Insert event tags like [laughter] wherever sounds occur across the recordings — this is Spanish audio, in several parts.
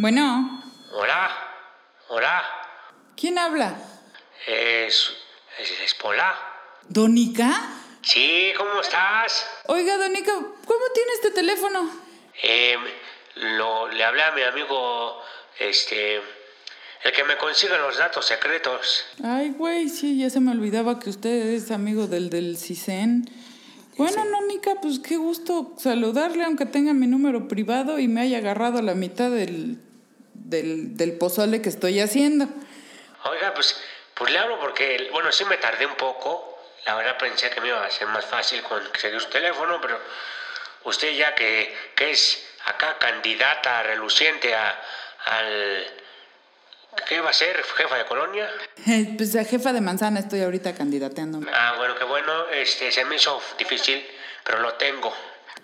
Bueno, Hola, hola, ¿quién habla? es, es, es Pola. ¿Donica? Sí, ¿cómo estás? Oiga, Donica, ¿cómo tiene este teléfono? Em, lo, le hablé a mi amigo, este, el que me consigue los datos secretos. Ay, güey, sí, ya se me olvidaba que usted es amigo del del CISEN. Bueno, Donica, pues qué gusto saludarle, aunque tenga mi número privado y me haya agarrado la mitad del, del, del pozole que estoy haciendo. Oiga, pues, pues le hablo porque, bueno, sí me tardé un poco. La verdad pensé que me iba a ser más fácil conseguir su teléfono, pero usted ya que, que es acá candidata reluciente a, al... ¿Qué va a ser? ¿Jefa de colonia? Pues a jefa de manzana estoy ahorita candidateando. Ah, bueno, qué bueno. Este, se me hizo difícil, pero lo tengo.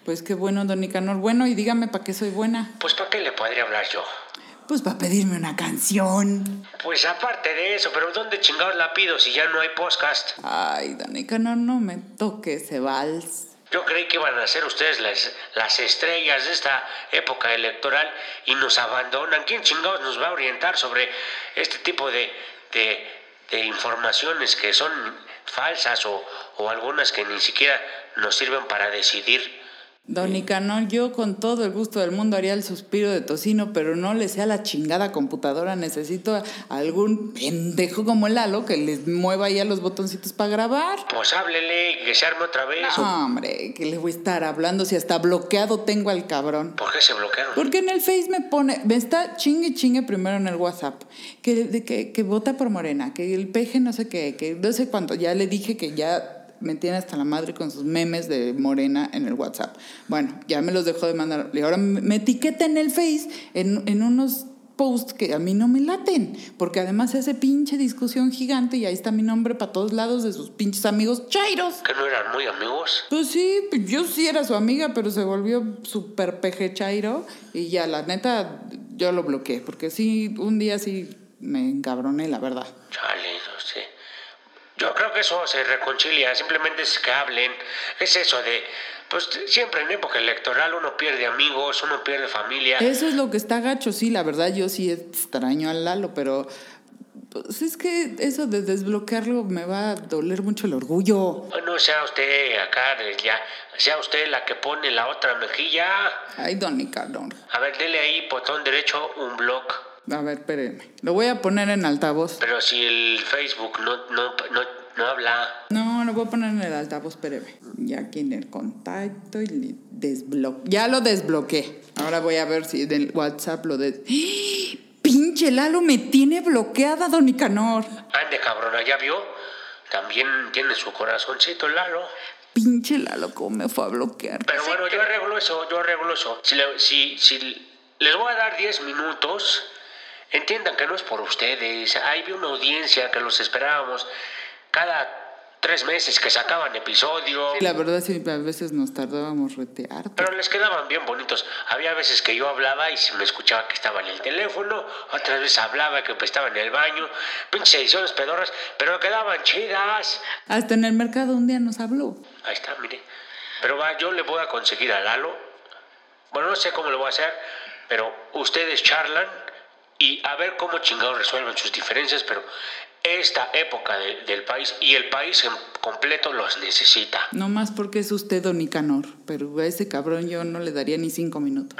Pues qué bueno, don Nicanor. Bueno, y dígame para qué soy buena. Pues, ¿para qué le podría hablar yo? Pues para pedirme una canción. Pues aparte de eso, pero ¿dónde chingados la pido si ya no hay podcast? Ay, don Nicanor, no me toque ese vals. Yo creí que iban a ser ustedes las, las estrellas de esta época electoral y nos abandonan. ¿Quién chingados nos va a orientar sobre este tipo de, de, de informaciones que son falsas o, o algunas que ni siquiera nos sirven para decidir? Don Nicanor, yo con todo el gusto del mundo haría el suspiro de tocino, pero no le sea la chingada computadora. Necesito algún pendejo como Lalo que les mueva ya los botoncitos para grabar. Pues háblele y que se arme otra vez. No, hombre, que le voy a estar hablando si hasta bloqueado tengo al cabrón. ¿Por qué se bloquearon? Porque en el Face me pone, me está chingue chingue primero en el WhatsApp, que, de que, que vota por Morena, que el peje no sé qué, que no sé cuánto, ya le dije que ya me tiene hasta la madre con sus memes de Morena en el WhatsApp. Bueno, ya me los dejó de mandar. Y ahora me etiqueta en el Face en, en unos posts que a mí no me laten, porque además se hace pinche discusión gigante y ahí está mi nombre para todos lados de sus pinches amigos chairos. ¿Que no eran muy amigos? Pues sí, yo sí era su amiga, pero se volvió súper peje chairo y ya, la neta, yo lo bloqueé, porque sí, un día sí me encabroné, la verdad. Chale, no sé. Yo creo que eso se reconcilia, simplemente es que hablen. Es eso de, pues siempre en época electoral uno pierde amigos, uno pierde familia. Eso es lo que está gacho, sí, la verdad yo sí extraño al Lalo, pero pues es que eso de desbloquearlo me va a doler mucho el orgullo. No sea usted acá, ya, sea usted la que pone la otra mejilla. Ay, don Nicanor. A ver, dele ahí, botón derecho, un blog. A ver, espérenme. Lo voy a poner en altavoz. Pero si el Facebook no, no, no, no habla. No, lo voy a poner en el altavoz, espéreme. Ya aquí en el contacto y le desbloqueo. Ya lo desbloqueé. Ahora voy a ver si en el WhatsApp lo des... ¡Ah! ¡Pinche Lalo me tiene bloqueada, don Nicanor! Ande, cabrona, ¿ya vio? También tiene su corazoncito, Lalo. Pinche Lalo, ¿cómo me fue a bloquear? Pero bueno, yo arreglo eso, yo arreglo eso. Si, le- si, si les voy a dar 10 minutos, entiendan que no es por ustedes. Hay una audiencia que los esperábamos cada tres meses que sacaban episodio. La verdad sí, a veces nos tardábamos retear. Pero les quedaban bien bonitos. Había veces que yo hablaba y se me escuchaba que estaba en el teléfono, otras veces hablaba que pues, estaba en el baño. Pinches ediciones pedorras, pero quedaban chidas. Hasta en el mercado un día nos habló. Ahí está, mire. Pero va, yo le voy a conseguir a Lalo. Bueno, no sé cómo lo voy a hacer, pero ustedes charlan y a ver cómo chingados resuelven sus diferencias, pero esta época de- del país y el país en completo los necesita. No más porque es usted don Nicanor. Pero a ese cabrón yo no le daría ni cinco minutos.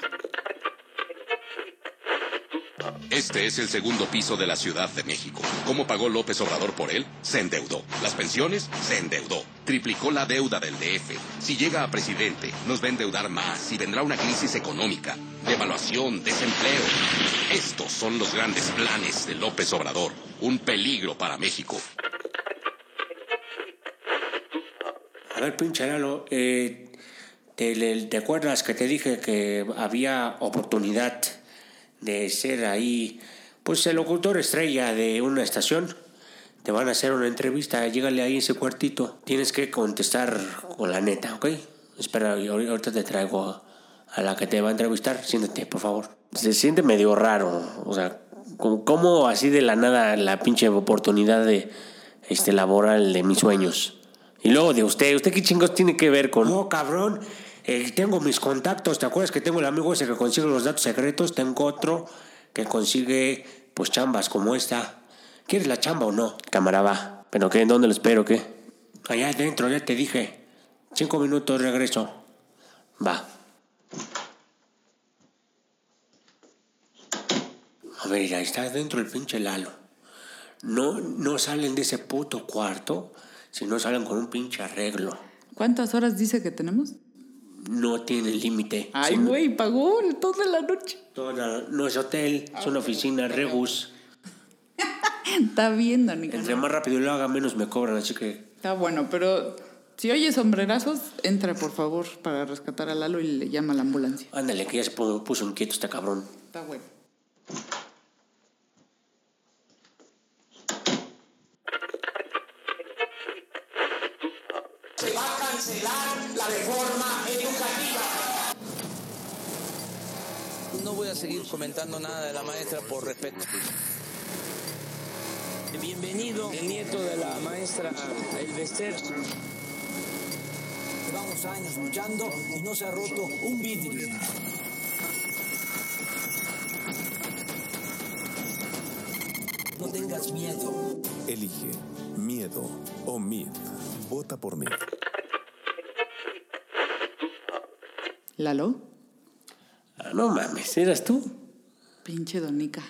Este es el segundo piso de la Ciudad de México. ¿Cómo pagó López Obrador por él? Se endeudó. ¿Las pensiones? Se endeudó. Triplicó la deuda del DF. Si llega a presidente, nos va a endeudar más y vendrá una crisis económica, devaluación, desempleo. Estos son los grandes planes de López Obrador. Un peligro para México. A ver, pinche Lalo, eh, ¿te, ¿te acuerdas que te dije que había oportunidad de ser ahí, pues el locutor estrella de una estación? Te van a hacer una entrevista, llégale ahí ese cuartito. Tienes que contestar con la neta, ¿ok? Espera, ahorita te traigo a, a la que te va a entrevistar. Siéntate, por favor. Se siente medio raro, o sea, como así de la nada la pinche oportunidad de este laboral de mis sueños. Y luego de usted, ¿usted qué chingos tiene que ver con.? No, cabrón. Eh, tengo mis contactos. ¿Te acuerdas que tengo el amigo ese que consigue los datos secretos? Tengo otro que consigue pues chambas como esta. ¿Quieres la chamba o no? Cámara va. ¿Pero qué? ¿Dónde lo espero? ¿Qué? Allá adentro, ya te dije. Cinco minutos, regreso. Va. A ver, ahí está dentro el pinche Lalo. No, no salen de ese puto cuarto si no salen con un pinche arreglo. ¿Cuántas horas dice que tenemos? No tiene límite. Ay, güey, pagó toda la noche. toda- no es hotel, es una oficina, Rebus. [laughs] Está bien, Danica. Entre más rápido lo haga, menos me cobran, así que Está bueno, pero si oye sombrerazos, entra por favor para rescatar a Lalo y le llama a la ambulancia. ándale, que ya se pu- puso inquieto este cabrón. Está bueno. A seguir comentando nada de la maestra por respeto. Bienvenido, el nieto de la maestra Elvester. Llevamos años luchando y no se ha roto un vidrio. No tengas miedo. Elige miedo o MID. Vota por mí. ¿Lalo? Ah, no mames, ¿eras tú? Pinche Donica.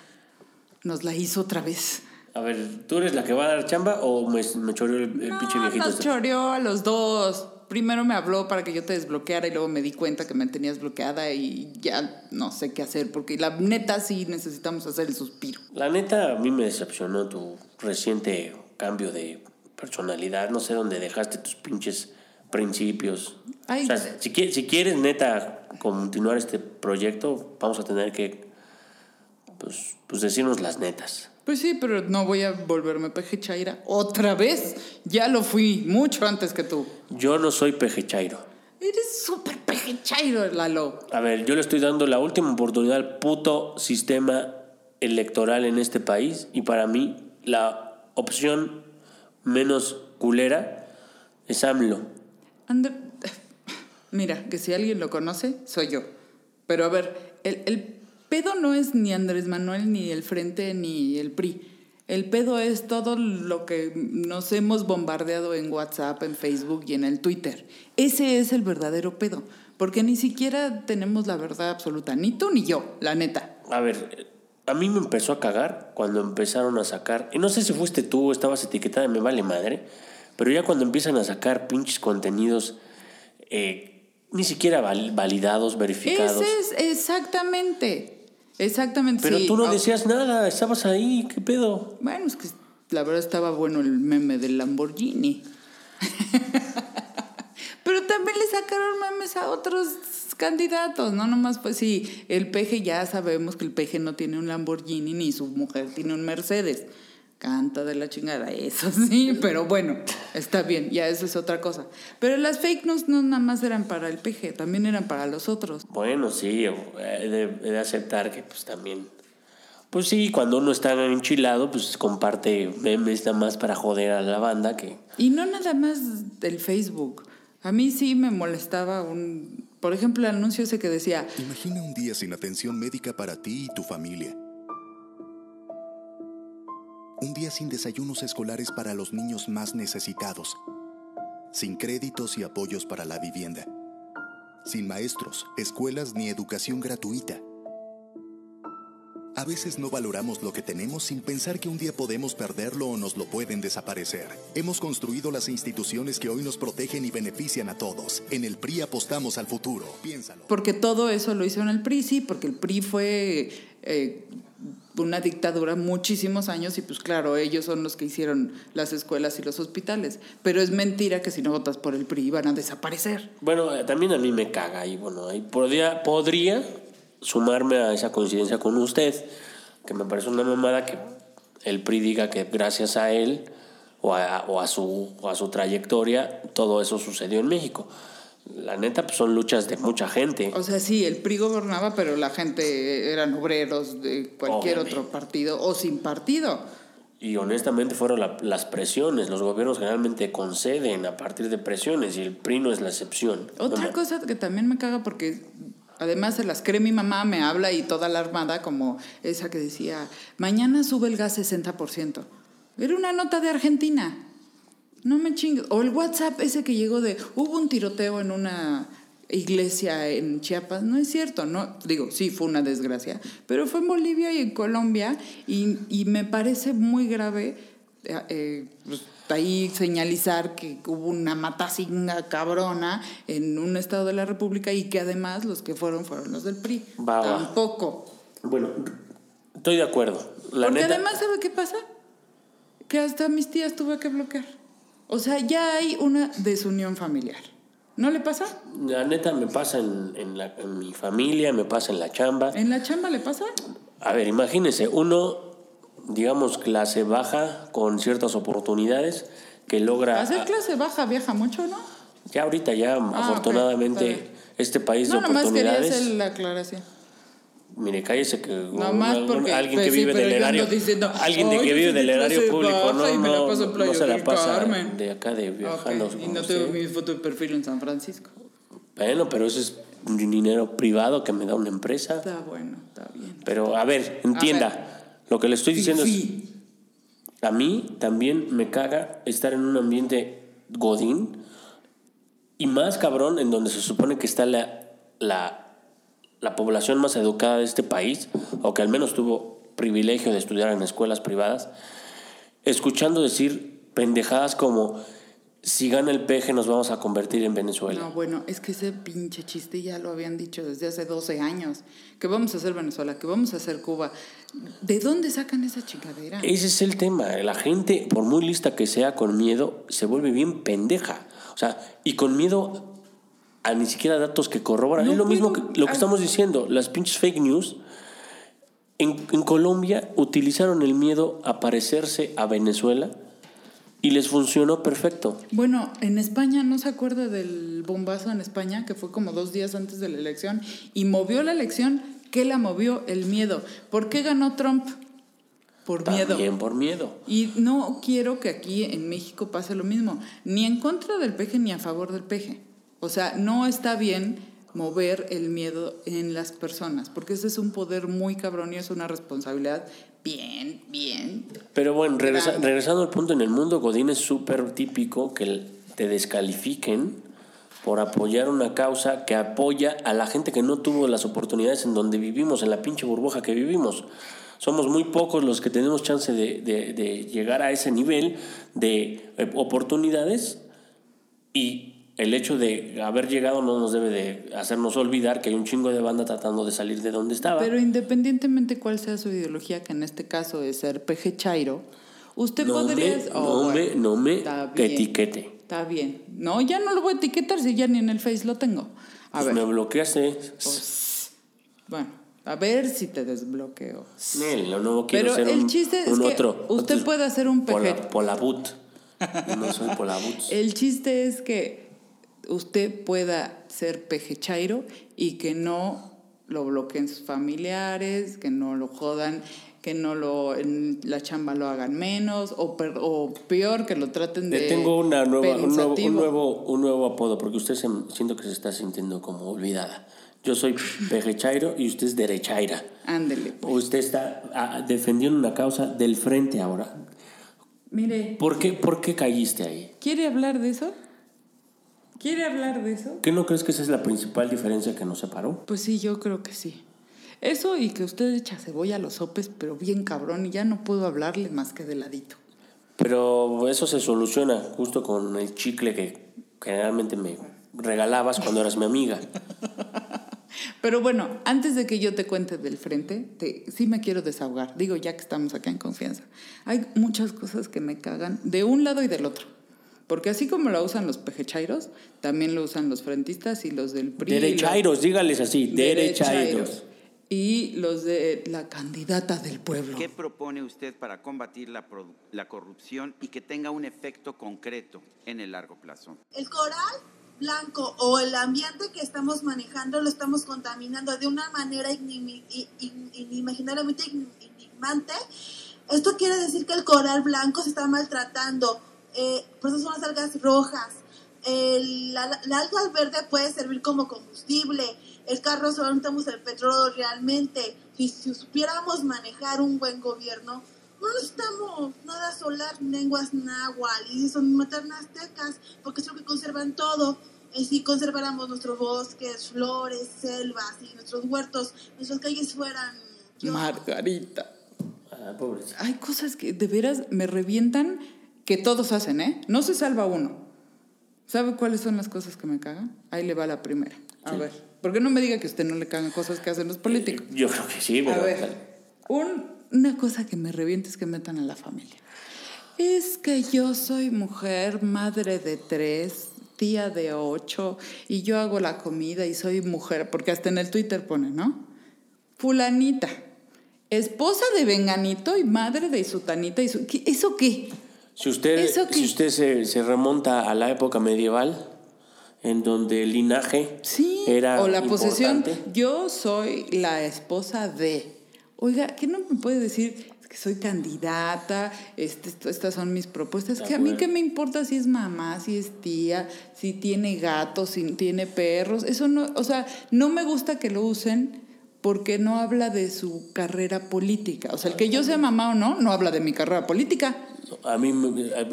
Nos la hizo otra vez. A ver, ¿tú eres la que va a dar chamba o me, me choreó el, el pinche viejito? nos choreó a los dos. Primero me habló para que yo te desbloqueara y luego me di cuenta que me tenías bloqueada y ya no sé qué hacer porque la neta sí necesitamos hacer el suspiro. La neta, a mí me decepcionó tu reciente cambio de personalidad. No sé dónde dejaste tus pinches principios. Ay. o sea, si, qui- si quieres, neta, continuar este proyecto, vamos a tener que pues, pues decirnos las netas. Pues sí, pero no voy a volverme peje chaira otra vez. Ya lo fui mucho antes que tú. Yo no soy peje chairo. Eres súper peje chairo, Lalo. A ver, yo le estoy dando la última oportunidad al puto sistema electoral en este país y para mí la opción menos culera es AMLO. Ander- Mira, que si alguien lo conoce, soy yo. Pero a ver, el, el pedo no es ni Andrés Manuel, ni el Frente, ni el PRI. El pedo es todo lo que nos hemos bombardeado en WhatsApp, en Facebook y en el Twitter. Ese es el verdadero pedo. Porque ni siquiera tenemos la verdad absoluta. Ni tú ni yo, la neta. A ver, a mí me empezó a cagar cuando empezaron a sacar, y no sé si fuiste tú estabas etiquetada, me vale madre, pero ya cuando empiezan a sacar pinches contenidos eh, ni siquiera val- validados, verificados. Ese es exactamente. Exactamente. Pero sí. tú no Ah, decías nada, estabas ahí, ¿qué pedo? Bueno, es que la verdad estaba bueno el meme del Lamborghini. [laughs] Pero también le sacaron memes a otros candidatos, no nomás pues sí, el peje ya sabemos que el peje no tiene un Lamborghini ni su mujer tiene un Mercedes. Canta de la chingada, eso [laughs] sí, pero bueno, está bien, ya eso es otra cosa. Pero las fake news no nada más eran para el peje, también eran para los otros. Bueno, sí, eh, he de, he de aceptar que pues también... Pues sí, cuando uno está enchilado, pues comparte memes nada más para joder a la banda que... Y no nada más del Facebook. A mí sí me molestaba un, por ejemplo, el anuncio ese que decía, Imagina un día sin atención médica para ti y tu familia. Un día sin desayunos escolares para los niños más necesitados. Sin créditos y apoyos para la vivienda. Sin maestros, escuelas ni educación gratuita. A veces no valoramos lo que tenemos sin pensar que un día podemos perderlo o nos lo pueden desaparecer. Hemos construido las instituciones que hoy nos protegen y benefician a todos. En el PRI apostamos al futuro. Piénsalo. porque todo eso lo hizo en el PRI, sí, porque el PRI fue eh, una dictadura muchísimos años y pues claro, ellos son los que hicieron las escuelas y los hospitales. Pero es mentira que si no votas por el PRI van a desaparecer. Bueno, eh, también a mí me caga y bueno, ahí podría, podría sumarme a esa coincidencia con usted, que me parece una mamada que el PRI diga que gracias a él o a, o a su, o a su trayectoria todo eso sucedió en México. La neta, pues son luchas de mucha gente. O sea, sí, el PRI gobernaba, pero la gente eran obreros de cualquier Obviamente. otro partido o sin partido. Y honestamente fueron la- las presiones. Los gobiernos generalmente conceden a partir de presiones y el PRI no es la excepción. No Otra ma- cosa que también me caga porque Además, se las cree mi mamá, me habla y toda la armada, como esa que decía, mañana sube el gas 60%. Era una nota de Argentina. No me chingues. O el WhatsApp ese que llegó de, hubo un tiroteo en una iglesia en Chiapas. No es cierto, no. Digo, sí, fue una desgracia. Pero fue en Bolivia y en Colombia y, y me parece muy grave eh, eh, pues, ahí señalizar que hubo una matacinga cabrona en un estado de la República y que además los que fueron fueron los del PRI. Va, va. Tampoco. Bueno, estoy de acuerdo. La Porque neta, además, ¿sabe qué pasa? Que hasta mis tías tuve que bloquear. O sea, ya hay una desunión familiar. ¿No le pasa? la neta me pasa en, en la- en mi familia, me pasa en la chamba. ¿En la chamba le pasa? A ver, imagínense, uno, digamos, clase baja con ciertas oportunidades que logra... Hacer clase baja viaja mucho, ¿no? Ya ahorita, ya ok, afortunadamente, este país No, de nomás quería oportunidades... hacer la aclaración. Mire, cállese que Nomás un- porque, alguien pues que sí, vive del erario, diciendo, alguien de "Ay, que vive del de erario público, no, y me la no, paso en no Playa se la pasa Carmen". de acá de viajando. Ok, Y no tengo mi foto de perfil en San Francisco. Bueno, pero eso es un dinero privado que me da una empresa. Está bueno, está bien. Pero a ver, entienda, lo que le estoy diciendo es, Fifi. a mí también me caga estar en un ambiente godín y más cabrón en donde se supone que está la, la, la población más educada de este país, o que al menos tuvo privilegio de estudiar en escuelas privadas, escuchando decir pendejadas como si gana el peje nos vamos a convertir en Venezuela. No, bueno, es que ese pinche chiste ya lo habían dicho desde hace 12 años. Que vamos a hacer Venezuela, que vamos a hacer Cuba. ¿De dónde sacan esa chingadera? Ese es el tema. La gente, por muy lista que sea, con miedo, se vuelve bien pendeja. O sea, y con miedo a ni siquiera datos que corroboran. No, es lo mismo que lo que estamos diciendo. Las pinches fake news. En, en Colombia utilizaron el miedo a parecerse a Venezuela y les funcionó perfecto. Bueno, en España, ¿no se acuerda del bombazo en España? Que fue como dos días antes de la elección. Y movió la elección. ¿Qué la movió? El miedo. ¿Por qué ganó Trump? Por miedo. También por miedo. Y no quiero que aquí en México pase lo mismo, ni en contra del peje ni a favor del peje. O sea, no está bien mover el miedo en las personas, porque ese es un poder muy cabrón y es una responsabilidad bien, bien. Pero bueno, regresa- regresando al punto, en el mundo Godín es súper típico que te descalifiquen por apoyar una causa que apoya a la gente que no tuvo las oportunidades en donde vivimos, en la pinche burbuja que vivimos. Somos muy pocos los que tenemos chance de, de- de llegar a ese nivel de eh, oportunidades y el hecho de haber llegado no nos debe de hacernos olvidar que hay un chingo de banda tratando de salir de donde estaba. Pero independientemente cuál sea su ideología, que en este caso es ser peje chairo, usted no podría... me, Oh, no me, bueno, no me está bien, etiquete. Está bien. No, ya no lo voy a etiquetar si ya ni en el Face lo tengo. A Pues ver. me bloqueaste. Bueno, a ver si te desbloqueo. No, no quiero Pero ser el un, chiste es un que otro. usted otro- puede hacer un peje- polabut. No soy polabut. [laughs] El chiste es que usted pueda ser peje chairo y que no lo bloqueen sus familiares, que no lo jodan, que no lo en la chamba lo hagan menos o, per- o peor que lo traten de tengo una nueva, un, nuevo, un, nuevo, un nuevo apodo, porque usted se, siento que se está sintiendo como olvidada. Yo soy pejechairo y usted es derechaira. Ándele. Usted está ah, defendiendo una causa del frente ahora. Mire, ¿Por qué, ¿Por qué caíste ahí? ¿quiere hablar de eso? ¿Quiere hablar de eso? ¿Qué no crees que esa es la principal diferencia que nos separó? Pues sí, yo creo que sí. Eso y que usted echa cebolla a los sopes, pero bien cabrón, y ya no puedo hablarle más que de ladito. Pero eso se soluciona justo con el chicle que generalmente me regalabas cuando eras mi amiga. [laughs] Pero bueno, antes de que yo te cuente del frente, te, sí me quiero desahogar. Digo, ya que estamos acá en confianza. Hay muchas cosas que me cagan de un lado y del otro. Porque así como lo usan los pejechairos, también lo usan los frentistas y los del PRI. los- Derechairos, dígales así, derechairos. Y los de la candidata del pueblo. ¿Qué propone usted para combatir la, produ- la corrupción y que tenga un efecto concreto en el largo plazo? El coral blanco o el ambiente que estamos manejando lo estamos contaminando de una manera inimaginablemente in- enigmante. Esto quiere decir que el coral blanco se está maltratando. Eh, por eso son las algas rojas. El- la, la alga verde puede servir como combustible. el carro solo necesitamos el petróleo realmente. Si, si supiéramos manejar un buen gobierno, no necesitamos nada solar, lenguas náhuatl y son maternas aztecas, porque es lo que conservan todo. Y si conserváramos nuestros bosques, flores, selvas y nuestros huertos, nuestras calles fueran... Margarita. Ah. Hay cosas que de veras me revientan que todos hacen, ¿eh? No se salva uno. ¿Sabe cuáles son las cosas que me cagan? Ahí le va la primera. A ver. ¿Por qué no me diga que a usted no le cagan cosas que hacen los políticos? Yo creo que sí, pero... A ver, un- una cosa que me revienta es que metan a la familia. Es que yo soy mujer, madre de tres, tía de ocho, y yo hago la comida y soy mujer, porque hasta en el Twitter pone, ¿no? Fulanita, esposa de Venganito y madre de Sutanita y su... ¿qué- ¿Eso qué? Si usted, si usted se, se remonta a la época medieval, en donde el linaje Sí, era o la posesión. Yo soy la esposa de. Oiga, ¿qué no me puede decir? Es que soy candidata, este, esto- estas son mis propuestas. Que a mí qué me importa si es mamá, si es tía, si tiene gatos, si tiene perros. Eso no, o sea, no me gusta que lo usen porque no habla de su carrera política. O sea, el que yo sea mamá o no, no habla de mi carrera política. A mí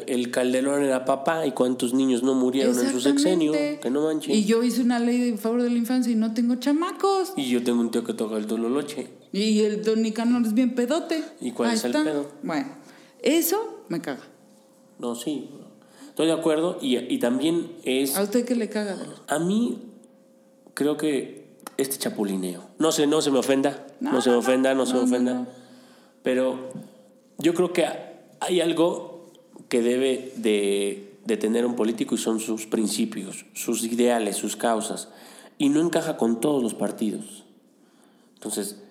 el Calderón era papá y cuántos niños no murieron en su sexenio, que no manchen. Y yo hice una ley en favor de la infancia y no tengo chamacos. Y yo tengo un tío que toca el dololoche. Y el don Nicanor es bien pedote. ¿Y cuál Ahí es el está. pedo? Bueno, eso me caga. No, sí. Estoy de acuerdo. Y, y también es. ¿A usted qué le caga? A mí, creo que este chapulineo. No sé, no se me ofenda. No, No, se me ofenda, no, no, se me ofenda. no. Pero yo creo que hay algo que debe de, de tener un político y son sus principios, sus ideales, sus causas. Y no encaja con todos los partidos. Entonces,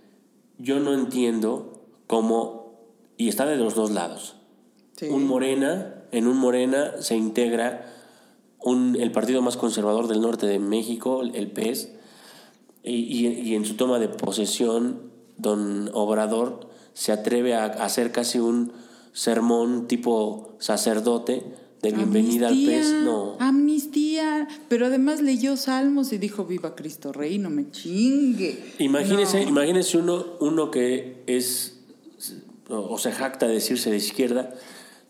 yo no entiendo cómo. Y está de los dos lados. Sí. Un Morena, en un Morena se integra un, el partido más conservador del norte de México, el PES, y, y- y en su toma de posesión, don Obrador se atreve a, a hacer casi un sermón tipo sacerdote de bienvenida Amnistía, al PES. No, Amnistía. Pero además leyó salmos y dijo: Viva Cristo Rey, no me chingue. Imagínese, No. imagínese uno, uno que es o se jacta de decirse de izquierda,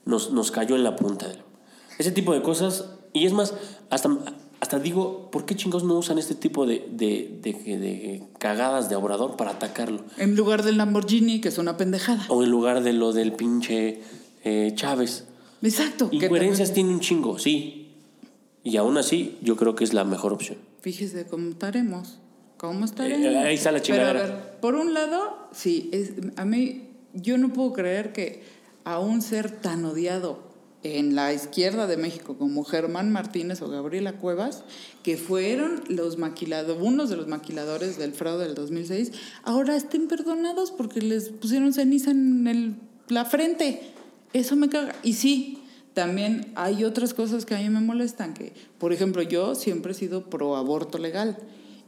nos, nos cayó en la punta. Ese tipo de cosas, y es más, hasta, hasta digo, ¿por qué chingos no usan este tipo de, de, de- de cagadas de obrador para atacarlo? En lugar del Lamborghini, que es una pendejada. O en lugar de lo del pinche eh, Chávez. Exacto. Incoherencias tiene un chingo, sí. Y aún así, yo creo que es la mejor opción. Fíjese cómo estaremos. ¿Cómo estaremos? Eh, ahí está la chingadera. Pero a ver, por un lado, sí, es, a mí, yo no puedo creer que a un ser tan odiado en la izquierda de México como Germán Martínez o Gabriela Cuevas, que fueron los maquilados, unos de los maquiladores del fraude del 2006, ahora estén perdonados porque les pusieron ceniza en el- la frente. Eso me caga. Y sí, también hay otras cosas que a mí me molestan, que por ejemplo yo siempre he sido pro aborto legal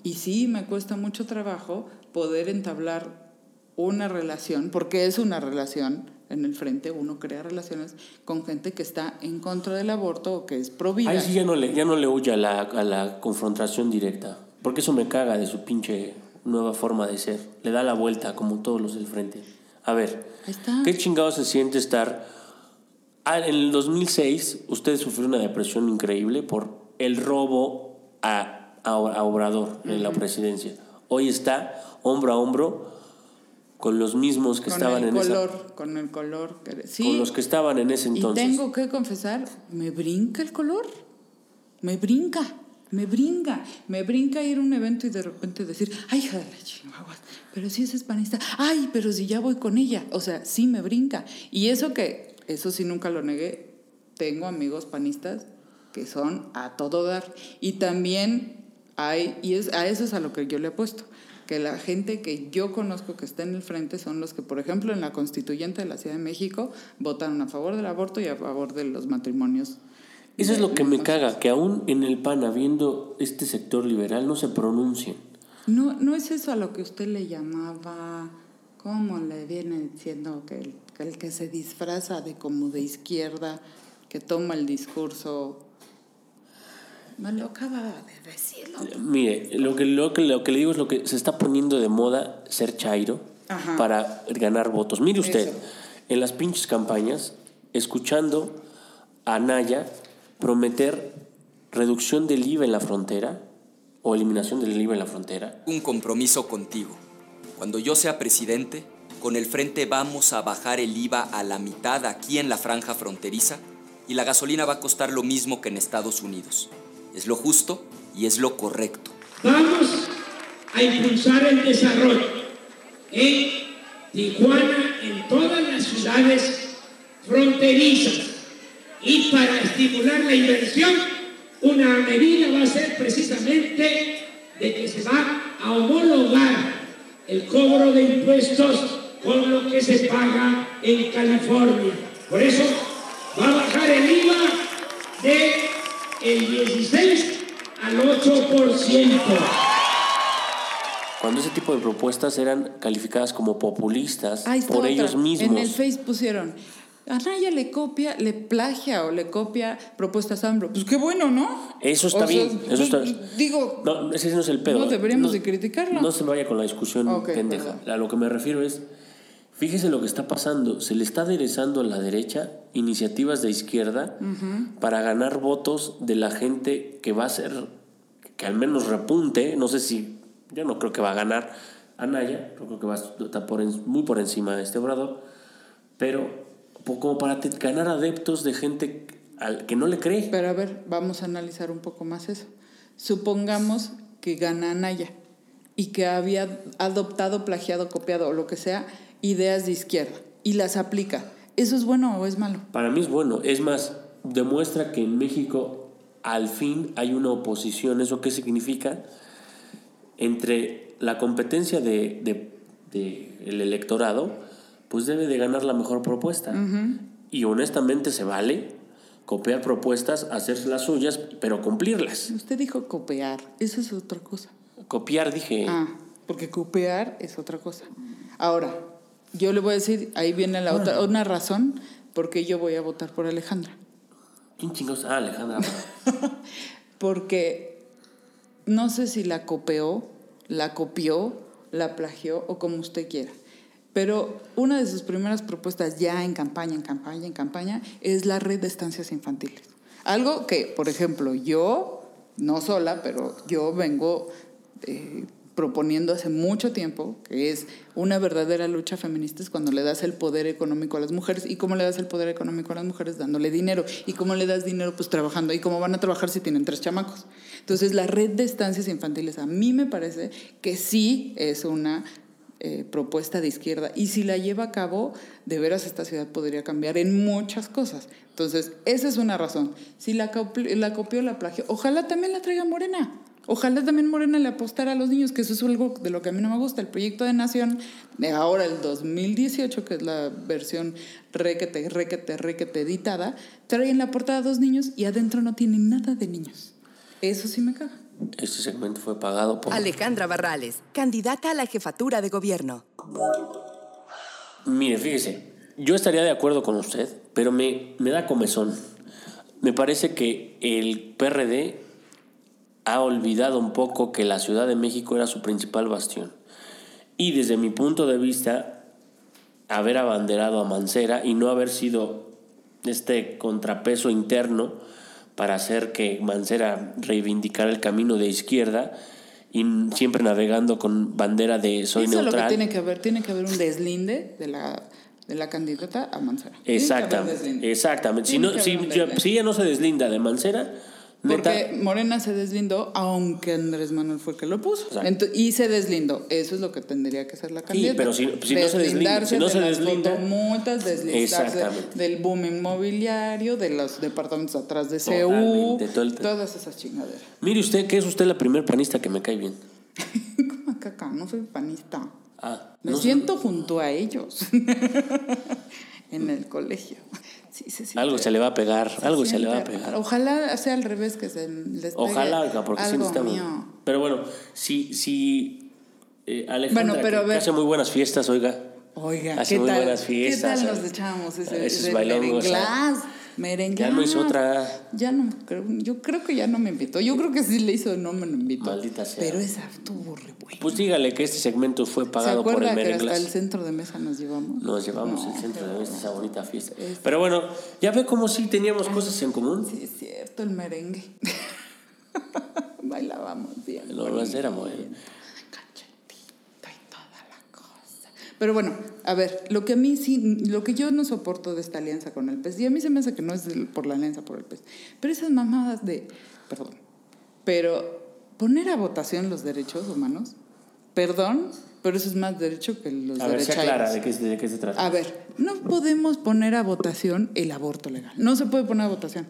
y sí me cuesta mucho trabajo poder entablar una relación, porque es una relación en el frente, uno crea relaciones con gente que está en contra del aborto o que es pro vida. Ahí sí ya no le, ya no le huye a la, a la confrontación directa. Porque eso me caga de su pinche nueva forma de ser. Le da la vuelta como todos los del frente. A ver. ¿qué chingado se siente estar... Ah, en el 2006 usted sufrió una depresión increíble por el robo a, a, a Obrador en la presidencia. Hoy está hombro a hombro con los mismos que con estaban el en color, esa... con el color. que- sí, Con los que estaban en ese entonces. Y tengo que confesar, me brinca el color. Me brinca, me brinca. Me brinca ir a un evento y de repente decir, ay, hija de la pero si es hispanista. Ay, pero si ya voy con ella. O sea, sí me brinca. Y eso que, eso sí nunca lo negué, tengo amigos panistas que son a todo dar. Y también hay, y es, a eso es a lo que yo le apuesto, que la gente que yo conozco que está en el frente son los que, por ejemplo, en la constituyente de la Ciudad de México votaron a favor del aborto y a favor de los matrimonios. Eso es lo que me caga, que aún en el PAN, habiendo este sector liberal, no se pronuncien. No, no es eso a lo que usted le llamaba, ¿cómo le viene diciendo que el, que el que se disfraza de como de izquierda, que toma el discurso Me lo acaba de decirlo. Mire, lo que, lo, que, lo que le digo es lo que se está poniendo de moda ser chairo Ajá. para ganar votos. Mire usted, Eso. en las pinches campañas, escuchando a Naya prometer reducción del IVA en la frontera o eliminación del IVA en la frontera. Un compromiso contigo. Cuando yo sea presidente, con el frente vamos a bajar el IVA a la mitad aquí en la franja fronteriza y la gasolina va a costar lo mismo que en Estados Unidos. Es lo justo y es lo correcto. Vamos a impulsar el desarrollo en Tijuana, en todas las ciudades fronterizas. Y para estimular la inversión, una medida va a ser precisamente de que se va a homologar el cobro de impuestos con lo que se paga en California. Por eso va a bajar el IVA de el 16 al 8%. Cuando ese tipo de propuestas eran calificadas como populistas por otra. ellos mismos. En el Face pusieron, Anaya le copia, le plagia o le copia propuestas a AMLO. Pues qué bueno, ¿no? Eso está O sea, bien, eso está Digo, No, ese no es el pedo. no deberíamos No- de criticarlo. No se vaya con la discusión pendeja. perdón. A lo que me refiero es, fíjese lo que está pasando. Se le está aderezando a la derecha iniciativas de izquierda para ganar votos de la gente que va a ser, que al menos repunte. No sé si, yo no creo que va a ganar Anaya, yo creo que va a estar por en- muy por encima de este obrador, pero como para ganar adeptos de gente al que no le cree. Pero a ver, vamos a analizar un poco más eso. Supongamos que gana Anaya y que había adoptado, plagiado, copiado o lo que sea ideas de izquierda y las aplica. ¿Eso es bueno o es malo? Para mí es bueno. Es más, demuestra que en México al fin hay una oposición. ¿Eso qué significa? Entre la competencia de, de- de el electorado, pues debe de ganar la mejor propuesta. Y honestamente se vale copiar propuestas, hacer las suyas, pero cumplirlas. Usted dijo copiar, eso es otra cosa. Copiar, dije. Ah, porque copiar es otra cosa. Ahora, yo le voy a decir, ahí viene la otra, una razón por qué yo voy a votar por Alejandra. ¿Quién chingados? Ah, Alejandra. [laughs] Porque no sé si la copió, la copió, la plagió o como usted quiera. Pero una de sus primeras propuestas ya en campaña, en campaña, en campaña, es la red de estancias infantiles. Algo que, por ejemplo, yo, no sola, pero yo vengo eh, proponiendo hace mucho tiempo, que es una verdadera lucha feminista, es cuando le das el poder económico a las mujeres. ¿Y cómo le das el poder económico a las mujeres? Dándole dinero. ¿Y cómo le das dinero? Pues trabajando. ¿Y cómo van a trabajar si tienen tres chamacos? Entonces, la red de estancias infantiles a mí me parece que sí es una eh, propuesta de izquierda. Y si la lleva a cabo, de veras esta ciudad podría cambiar en muchas cosas. Entonces, esa es una razón. Si la, la copió, la plagió, ojalá también la traiga Morena. Ojalá también Morena le apostara a los niños, que eso es algo de lo que a mí no me gusta. El proyecto de Nación de ahora, el 2018, que es la versión requete, requete, requete editada, trae en la portada dos niños y adentro no tiene nada de niños. Eso sí me caga. Este segmento fue pagado por... Alejandra Barrales, candidata a la jefatura de gobierno. Mire, fíjese, yo estaría de acuerdo con usted, pero me, me da comezón. Me parece que el PRD ha olvidado un poco que la Ciudad de México era su principal bastión. Y desde mi punto de vista, haber abanderado a Mancera y no haber sido este contrapeso interno para hacer que Mancera reivindicara el camino de izquierda y siempre navegando con bandera de soy Eso es lo que neutral. tiene que haber. Tiene que haber un deslinde de la, de la candidata a Mancera. Exactamente, exactamente. Si, no, si, si ella no se deslinda de Mancera, Porque Morena se deslindó, aunque Andrés Manuel fue el que lo puso. Y se deslindó. Eso es lo que tendría que ser la candidata. pero si- si no se deslinda- Deslindarse si no de se las deslinda- fotomultas, deslizarse Exactamente. del boom inmobiliario, de los departamentos atrás de el- todas esas chingaderas. mire usted que es usted la primer panista que me cae bien. [laughs] Como caca, no soy panista. Ah, Me no siento junto a ellos [laughs] en el colegio. Sí, sí, sí. algo se le va a pegar, algo se le va a pegar. Ojalá sea al revés, que se les Ojalá, porque sí algo necesitamos. mío. Pero bueno, si, si eh, Alejandra, Bueno, pero que- hace muy buenas fiestas, oiga. Oiga, Hace ¿qué muy tal? buenas fiestas. ¿Qué tal nos oiga. echamos ese, ese merenglás? Merengue. Ya no hizo ah, otra. Ya no, creo, yo creo que ya no me invitó. Yo creo que sí le hizo, no me lo invitó. Maldita sea. Pero esa estuvo re buena. Pues dígale que este segmento fue ¿Se pagado por el que hasta el centro de mesa nos llevamos? Nos llevamos el centro de esa bonita fiesta. Pero bueno, ya ve como sí teníamos cosas en común. Sí, es cierto, el merengue. [laughs] Bailábamos bien. Lo más era bueno. Pero bueno, a ver, lo que a mí sí, lo que yo no soporto de esta alianza con el PES, y a mí se me hace que no es por la alianza por el PES, pero esas mamadas de, perdón, pero poner a votación los derechos humanos, perdón, pero eso es más derecho que los A ver, se derechos. aclara de qué, de qué se trata. A ver, no podemos poner a votación el aborto legal. No se puede poner a votación.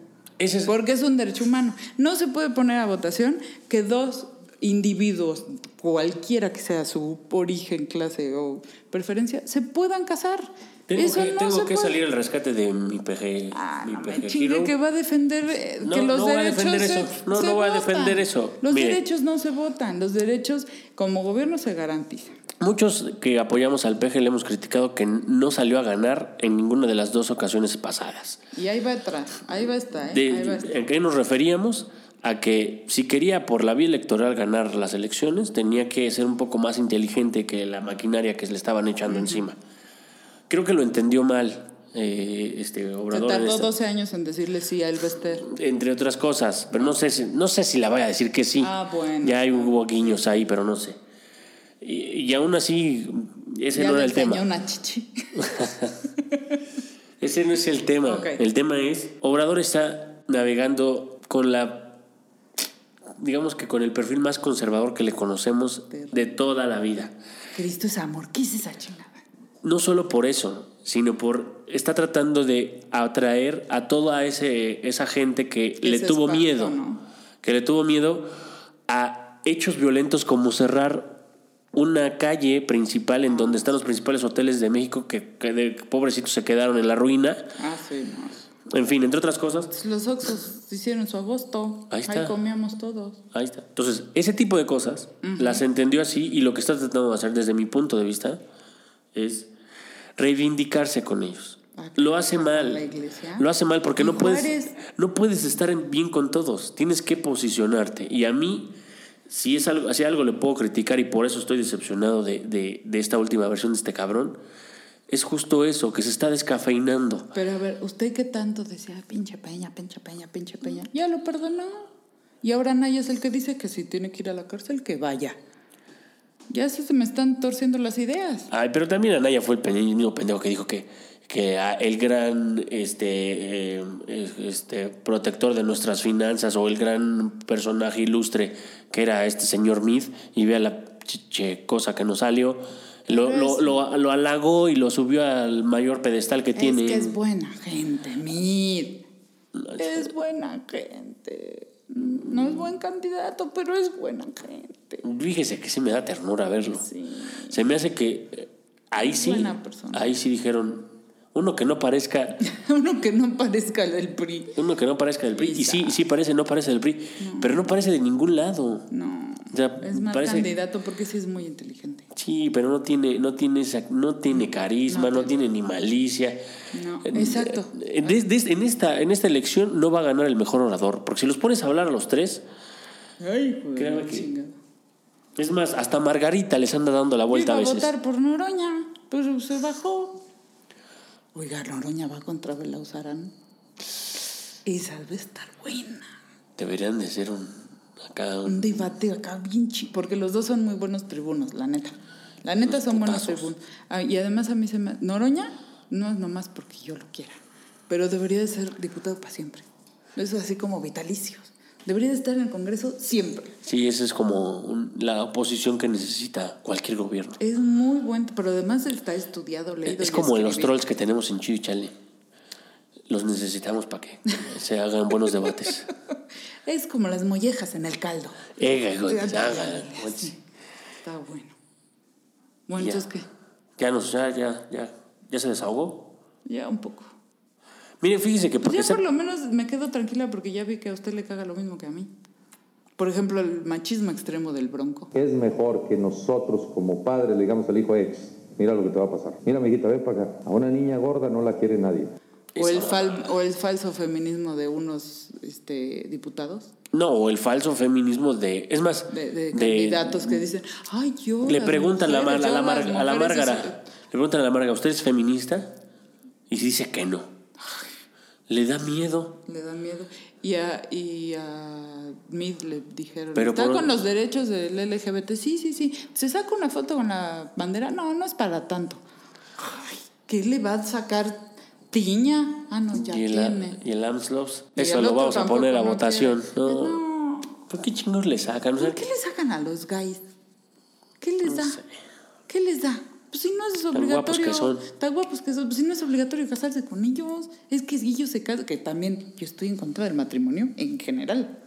Porque es un derecho humano. No se puede poner a votación que dos individuos, cualquiera que sea su origen, clase o preferencia, se puedan casar. Tengo Eso que, no tengo que puede. salir al rescate de mi PG. mi PG Chingue que va a defender eh, No, que los no voy a derechos defender se- eso. No, se no voy a defender eso. Los Mire. derechos no se votan, los derechos como gobierno se garantizan. Muchos que apoyamos al PG le hemos criticado que no salió a ganar en ninguna de las dos ocasiones pasadas. Y ahí va atrás, ahí va a estar, ¿eh? ¿En qué nos referíamos? A que si quería por la vía electoral ganar las elecciones, tenía que ser un poco más inteligente que la maquinaria que le estaban echando encima. Creo que lo entendió mal eh, este Se Obrador. en tardó esta- 12 años en decirle sí a Elvester. entre otras cosas, pero no sé si, no sé si la vaya a decir que sí. Ah, bueno. Ya hay hubo guiños ahí, pero no sé. Y, y aún así, ese ya no era el tema. una chichi. [laughs] Ese no es el tema. Ok. El tema es, Obrador está navegando con la, digamos que con el perfil más conservador que le conocemos de toda la vida. Cristo es amor, ¿qué es esa chingada? No solo por eso, sino por, está tratando de atraer a toda ese, esa gente que le tuvo espanto, miedo, ¿no? que le tuvo miedo a hechos violentos como cerrar una calle principal en donde están los principales hoteles de México que, que de pobrecitos se quedaron en la ruina. Ah, sí, no. En fin, entre otras cosas, Los Oxos hicieron su agosto. Ahí está. comíamos todos. Ahí está. Entonces, ese tipo de cosas las entendió así y lo que está tratando de hacer desde mi punto de vista es reivindicarse con ellos. Lo hace mal. La iglesia. Lo hace mal porque no puedes, no puedes estar en- bien con todos. Tienes que posicionarte. Y a mí, si es algo, si algo le puedo criticar y por eso estoy decepcionado de, de- de esta última versión de este cabrón, es justo eso, que se está descafeinando. Pero a ver, ¿usted qué tanto decía? Pinche peña, pinche peña, pinche peña. Ya lo perdonó. Y ahora Naya es el que dice que si tiene que ir a la cárcel, que vaya. Ya se se me están torciendo las ideas. Ay, pero también Anaya fue el, el mismo pendejo que dijo que, que ah, el gran este, eh, este protector de nuestras finanzas o el gran personaje ilustre que era este señor Meade y vea la chiche cosa que nos salió. Lo, lo, lo, lo halagó y lo subió al mayor pedestal que tiene. Es que es buena gente, Mid. Es buena gente. No es buen candidato, pero es buena gente. Fíjese que sí me da ternura verlo. Se me hace que eh, ahí sí, ahí sí dijeron, uno que no parezca [laughs] Uno que no parezca del PRI. Uno que no parezca del PRI. Y sí, sí parece, no parece del PRI. Pero no parece de ningún lado. No. O sea, Es más parece- candidato porque sí es muy inteligente. Sí, pero no tiene, no tiene esa, no tiene carisma, no, tiene ni malicia. No, Eh, exacto. eh, en, esta, en esta elección no va a ganar el mejor orador. Porque si los pones a hablar a los tres, Ay, que. Es más, hasta Margarita les anda dando la vuelta Iba a a veces. votar por Noroña, pero se bajó. Oiga, Noroña va contra Belauzarán. Esa debe estar buena. Deberían de ser un. Acá Un debate acá bien chido, porque los dos son muy buenos tribunos, la neta. La neta son buenos tribunos. Ah, y además a mí se me... Noroña no es nomás porque yo lo quiera, pero debería de ser diputado para siempre. Eso es así como vitalicios. Debería de estar en el Congreso siempre. Sí, esa es como un- la oposición que necesita cualquier gobierno. Es muy bueno, pero además está estudiado, leído. Es y como los trolls que tenemos en Chale. Los necesitamos para que se hagan buenos debates. [laughs] Es como las mollejas en el caldo. Ega, así. Está bueno. Bueno, Ya. entonces, ¿qué? Ya nos, ya, ya, ya, ya se desahogó. Ya un poco. Mire, fíjese que porque Ya se- por lo menos me quedo tranquila porque ya vi que a usted le caga lo mismo que a mí. Por ejemplo, el machismo extremo del bronco. Es mejor que nosotros como padres le digamos al hijo, ex, mira lo que te va a pasar. Mira, amiguita, ve para acá. A una niña gorda no la quiere nadie. O el, fal- o el falso feminismo de unos este, diputados, No, o el falso feminismo de. Es más, de, de de- candidatos que dicen, ay, yo. le preguntan a la, la, yo Mar- a la mujeres", Márgara. Le preguntan a la Márgara, ¿usted es feminista? Y dice que no. Le da miedo. Le da miedo. Y a, y a Mid le dijeron, Pero ¿está por- con los derechos del LGBT? Sí, sí, sí. ¿Se saca una foto con la bandera? No, no es para tanto. Ay, ¿Qué le va a sacar tiña? Ah, no, ya y, el, tiene. y el Amslops. Y Eso el lo vamos a poner a no votación. quiere. No. ¿Por qué chingos le sacan? O sea, ¿Por qué le sacan a los gays? ¿Qué les da? ¿Qué les da? Pues si no es Tan obligatorio. guapos que son. Tan guapos que son. Pues si no es obligatorio casarse con ellos. Es que ellos se casan, que también yo estoy en contra del matrimonio en general.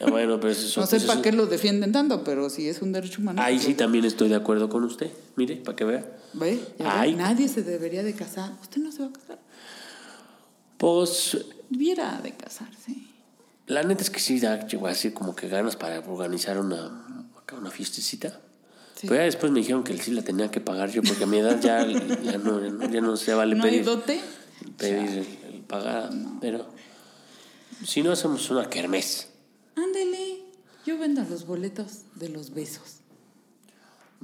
Ah, Bueno, pero eso, No sé eso- para qué lo defienden tanto, pero si es un derecho humano. Ahí pues, sí también estoy de acuerdo con usted. Mire, para que vea. ¿Ve? Nadie se debería de casar. Usted no se va a casar. Pues Debiera de casarse. la neta es que sí da, llegó así como que ganas para organizar una, una fiestecita. Sí. Pero ya después me dijeron que sí la tenía que pagar yo porque a mi edad ya, [laughs] ya, no, ya no se vale ¿No hay pedir, dote? pedir el, el pagar. Pero si no hacemos una kermés, Ándele. Yo vendo los boletos de los besos.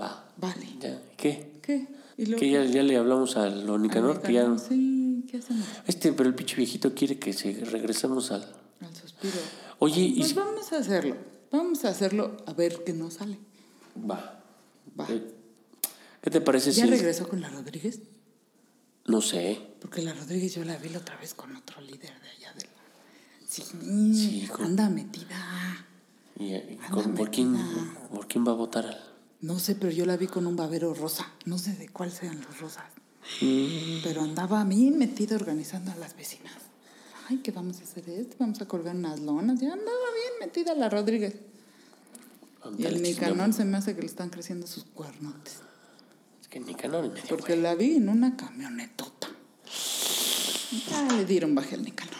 va. Vale. Ya, ¿Qué? ¿Qué? ¿Y luego Que ya, ya le hablamos al Onicanor, que ya... Sí, ¿qué hacemos? Este, pero el pinche viejito quiere que se regresemos al... Al suspiro. Oye, y Pues vamos a hacerlo. Vamos a hacerlo a ver qué nos sale. Va. Va. ¿Qué, qué te parece ¿Ya si... regresó con la Rodríguez? No sé. Porque la Rodríguez yo la vi la otra vez con otro líder de allá de la... Sí, Sí, con- anda metida. ¿Y, y con- por, quién, ¿Por quién va a votar? al- No sé, pero yo la vi con un babero rosa. No sé de cuál sean los rosas. Mm. Pero andaba bien metida organizando a las vecinas. Ay, ¿qué vamos a hacer esto? Vamos a colgar unas lonas. Ya andaba bien metida la Rodríguez. Y el. Nicanor se me hace que le están creciendo sus cuernotes. Es que Nicanor me Porque la vi en una camionetota. Ya le dieron baje al Nicanor.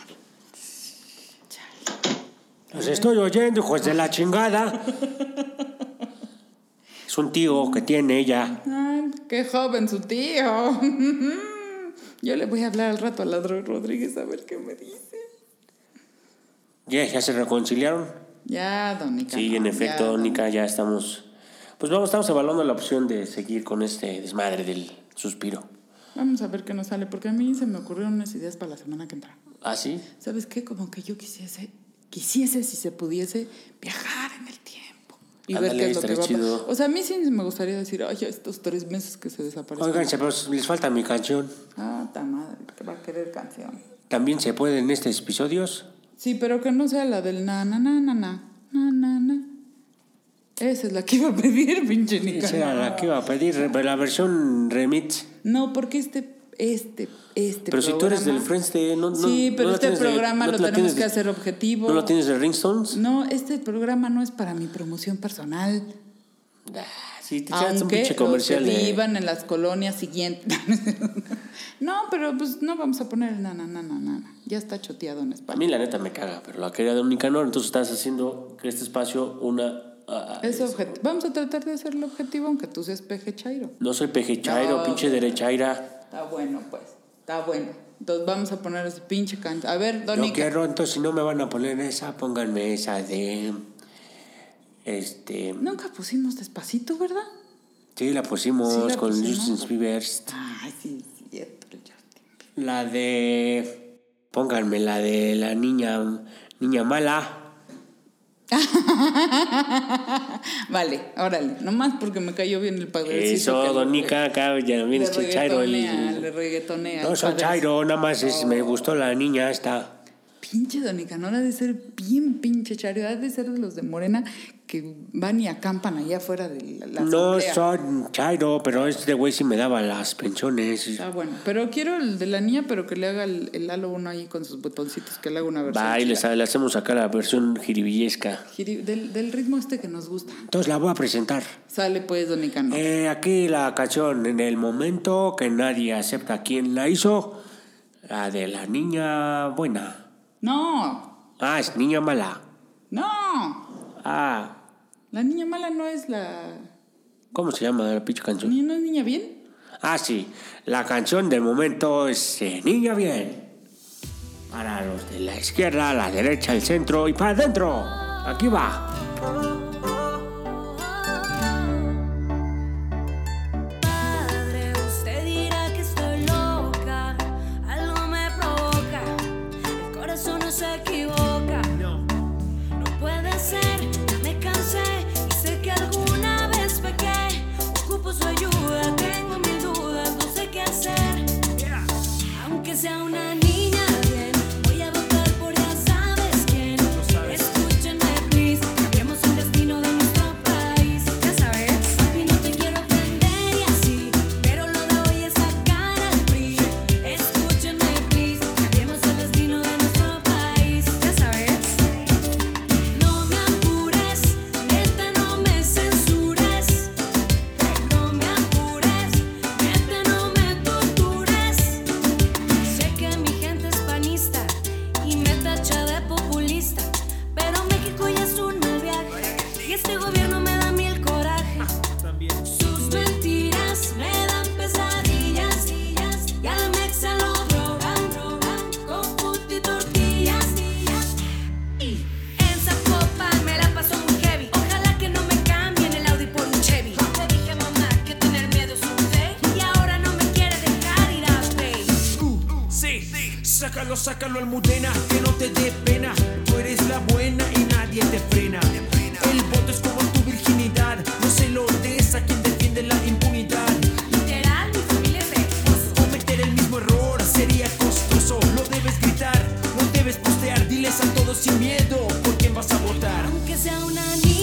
Los estoy oyendo, hijos de la chingada. Es un tío que tiene ella. Ay, qué joven su tío. [laughs] Yo le voy a hablar al rato a la Dro- Rodríguez a ver qué me dice. Ya, ya se reconciliaron. Ya, don Nicanor. Sí, en efecto, don- Nica, ya estamos... Pues vamos, estamos evaluando la opción de seguir con este desmadre del suspiro. Vamos a ver qué nos sale, porque a mí se me ocurrieron unas ideas para la semana que entra. ¿Ah, sí? ¿Sabes qué? Como que yo quisiese, quisiese, si se pudiese, viajar en el tiempo. Y ver qué es lo que va a chido. pasar. O sea, a mí sí me gustaría decir, ay, estos tres meses que se desaparecen. Óiganse, pero les falta mi canción. Ah, ta madre, que va a querer canción. También se puede en estos episodios. Sí, pero que no sea la del na, na, na, na, na, na, na, na. Esa es la que iba a pedir, [laughs] pinche. Esa era la que iba a pedir, la versión remix. No, porque este, este, este Pero si tú eres del programa- Friends de... No, no- sí, pero no este de- programa no lo tenemos tienes que de- hacer objetivo. ¿No lo tienes de Ringstones? No, este programa no es para mi promoción personal. Ah, sí, te echas un Aunque pinche los que comercial de... vivan en las colonias siguientes. [laughs] no, pero pues no vamos a poner el na, na, na, na. Ya está choteado en A España. mí la neta me caga, pero la quería de un Nicanor, entonces estás haciendo que este espacio una... ah, Es objet- Vamos a tratar de hacer el objetivo, aunque tú seas peje chairo. no soy pejechairo, No, pinche derechaira. Está bueno, pues. Está bueno. Entonces vamos a poner ese pinche canto. A ver, Donica. quiero, entonces si no me van a poner esa, pónganme esa de... Este... Nunca pusimos despacito, ¿verdad? Sí, la pusimos Sí, la con pusimos. Justin Bieber. Ay, sí, es cierto. el Justin. La de... Pónganme la de la niña... Niña mala. [laughs] Vale, órale. Nomás porque me cayó bien el padrecito. Eso, que Donica, acá ya viene Le este chairo. el- le reggaetonea. No soy. Chairo, nada más es, me gustó la niña esta. Pinche Donica, no ha de ser bien pinche chario. Ha de ser de los de Morena que van y acampan allá afuera de la, la No asamblea. soy Chairo, pero este güey sí me daba las pensiones. Ah, bueno. Pero quiero el de la niña, pero que le haga el, el halo uno ahí con sus botoncitos, que le haga una versión. Va, y le, hacemos acá la versión jiribillesca. Del, del ritmo este que nos gusta. Entonces la voy a presentar. Sale pues, Donica, no. Eh, aquí la canción, en el momento que nadie acepta quién la hizo, la de la niña buena. No, Ah, es niña mala. no. Ah, La niña mala no es la... ¿Cómo se llama la pinche canción? ¿No es niña bien? Ah, sí, la canción del momento es eh, Niña Bien. Para los de la izquierda, la derecha, el centro y para adentro. Aquí va. Almudena, que no te dé pena. Tú eres la buena y nadie te frena. El voto es como tu virginidad, no se lo des a quien defiende la impunidad. Literal, mi familia es Cometer el mismo error sería costoso. No debes gritar, no debes postear, diles a todos sin miedo por quién vas a votar. Aunque sea una niña